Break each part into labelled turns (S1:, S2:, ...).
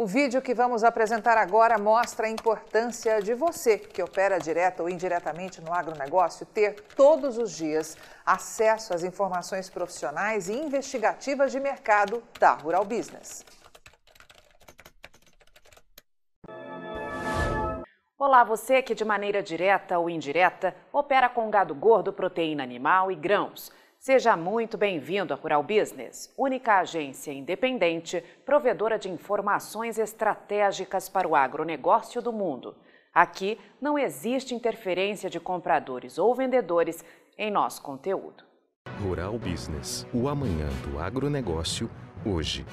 S1: O vídeo que vamos apresentar agora mostra a importância de você, que opera direta ou indiretamente no agronegócio, ter todos os dias acesso às informações profissionais e investigativas de mercado da Rural Business.
S2: Olá, você que de maneira direta ou indireta opera com gado gordo, proteína animal e grãos. Seja muito bem-vindo à Rural Business, única agência independente provedora de informações estratégicas para o agronegócio do mundo. Aqui não existe interferência de compradores ou vendedores em nosso conteúdo.
S3: Rural Business, o amanhã do agronegócio, hoje.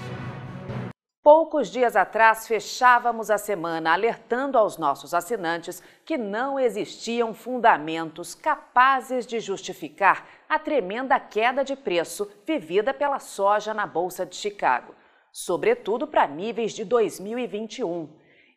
S2: Poucos dias atrás, fechávamos a semana alertando aos nossos assinantes que não existiam fundamentos capazes de justificar a tremenda queda de preço vivida pela soja na Bolsa de Chicago, sobretudo para níveis de 2021.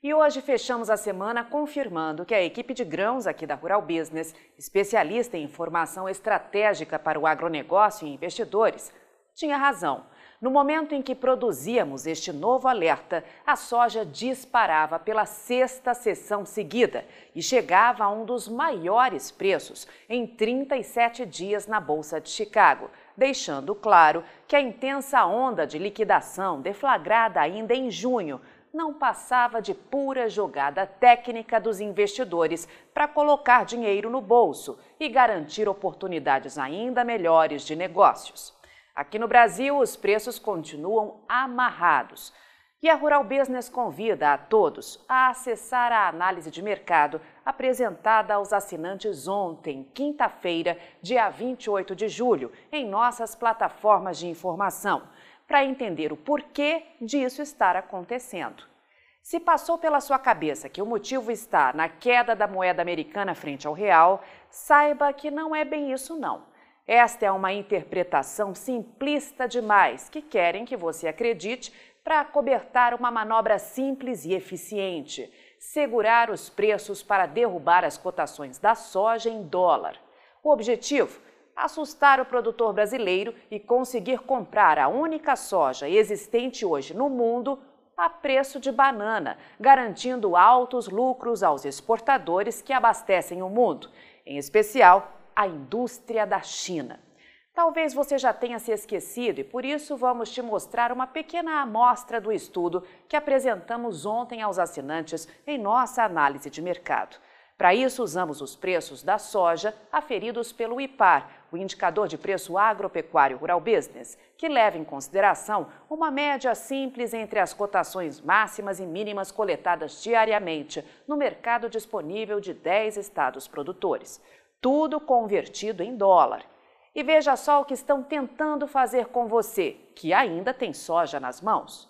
S2: E hoje fechamos a semana confirmando que a equipe de grãos aqui da Rural Business, especialista em informação estratégica para o agronegócio e investidores, tinha razão no momento em que produzíamos este novo alerta, a soja disparava pela sexta sessão seguida e chegava a um dos maiores preços em 37 dias na Bolsa de Chicago, deixando claro que a intensa onda de liquidação deflagrada ainda em junho não passava de pura jogada técnica dos investidores para colocar dinheiro no bolso e garantir oportunidades ainda melhores de negócios. Aqui no Brasil, os preços continuam amarrados. E a Rural Business convida a todos a acessar a análise de mercado apresentada aos assinantes ontem, quinta-feira, dia 28 de julho, em nossas plataformas de informação, para entender o porquê disso estar acontecendo. Se passou pela sua cabeça que o motivo está na queda da moeda americana frente ao real, saiba que não é bem isso não. Esta é uma interpretação simplista demais que querem que você acredite para cobertar uma manobra simples e eficiente: segurar os preços para derrubar as cotações da soja em dólar. O objetivo? Assustar o produtor brasileiro e conseguir comprar a única soja existente hoje no mundo a preço de banana, garantindo altos lucros aos exportadores que abastecem o mundo, em especial a indústria da China. Talvez você já tenha se esquecido e por isso vamos te mostrar uma pequena amostra do estudo que apresentamos ontem aos assinantes em nossa análise de mercado. Para isso, usamos os preços da soja aferidos pelo IPAR, o Indicador de Preço Agropecuário Rural Business, que leva em consideração uma média simples entre as cotações máximas e mínimas coletadas diariamente no mercado disponível de 10 estados produtores tudo convertido em dólar. E veja só o que estão tentando fazer com você, que ainda tem soja nas mãos.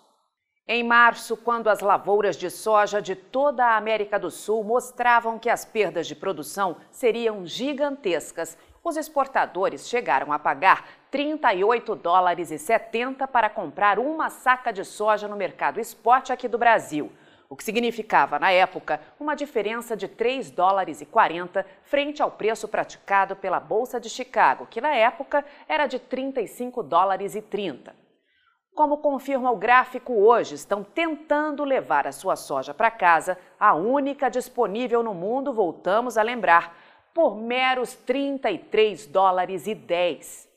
S2: Em março, quando as lavouras de soja de toda a América do Sul mostravam que as perdas de produção seriam gigantescas, os exportadores chegaram a pagar 38 dólares e 70 para comprar uma saca de soja no mercado spot aqui do Brasil o que significava, na época, uma diferença de 3 dólares e 40 frente ao preço praticado pela Bolsa de Chicago, que na época era de 35 dólares e 30. Como confirma o gráfico hoje, estão tentando levar a sua soja para casa, a única disponível no mundo, voltamos a lembrar, por meros 33 dólares e 10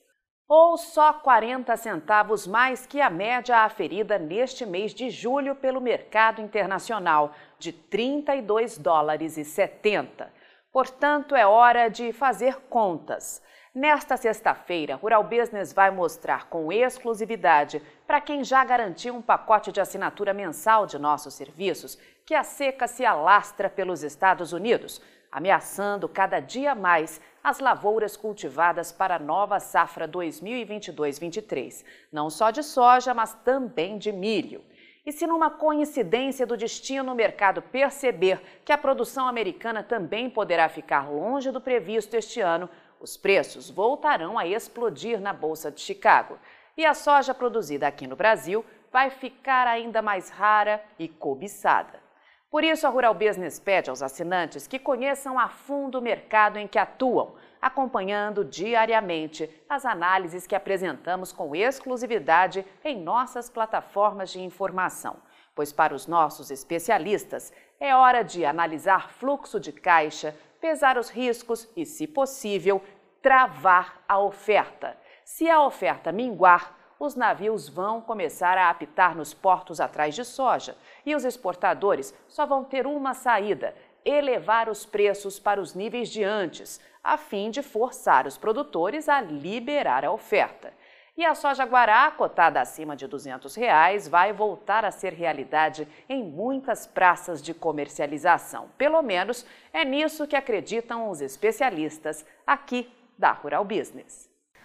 S2: ou só 40 centavos mais que a média aferida neste mês de julho pelo mercado internacional, de 32 dólares e 70. Portanto, é hora de fazer contas. Nesta sexta-feira, Rural Business vai mostrar com exclusividade para quem já garantiu um pacote de assinatura mensal de nossos serviços que a seca se alastra pelos Estados Unidos, ameaçando cada dia mais as lavouras cultivadas para a nova safra 2022-23, não só de soja, mas também de milho. E se numa coincidência do destino o mercado perceber que a produção americana também poderá ficar longe do previsto este ano, os preços voltarão a explodir na Bolsa de Chicago. E a soja produzida aqui no Brasil vai ficar ainda mais rara e cobiçada. Por isso, a Rural Business pede aos assinantes que conheçam a fundo o mercado em que atuam, acompanhando diariamente as análises que apresentamos com exclusividade em nossas plataformas de informação. Pois, para os nossos especialistas, é hora de analisar fluxo de caixa, pesar os riscos e, se possível, travar a oferta. Se a oferta minguar, os navios vão começar a apitar nos portos atrás de soja e os exportadores só vão ter uma saída: elevar os preços para os níveis de antes, a fim de forçar os produtores a liberar a oferta. E a soja guará, cotada acima de 200 reais, vai voltar a ser realidade em muitas praças de comercialização. Pelo menos é nisso que acreditam os especialistas aqui da Rural Business.